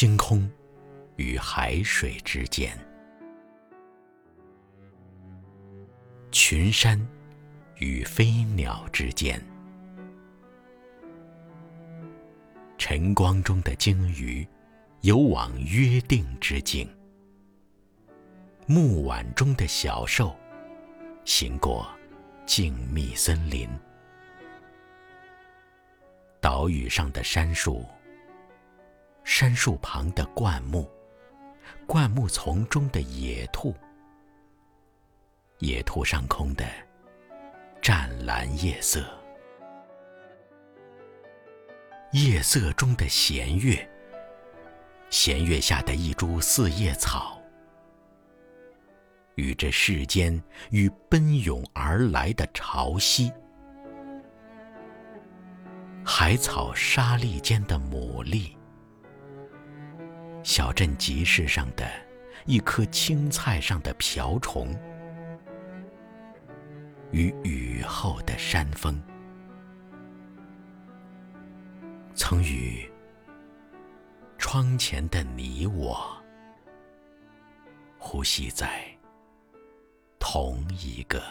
星空与海水之间，群山与飞鸟之间，晨光中的鲸鱼游往约定之境，暮晚中的小兽行过静谧森林，岛屿上的杉树。杉树旁的灌木，灌木丛中的野兔，野兔上空的湛蓝夜色，夜色中的弦月，弦月下的一株四叶草，与这世间与奔涌而来的潮汐，海草沙砾间的牡蛎。小镇集市上的一颗青菜上的瓢虫，与雨后的山峰，曾与窗前的你我，呼吸在同一个。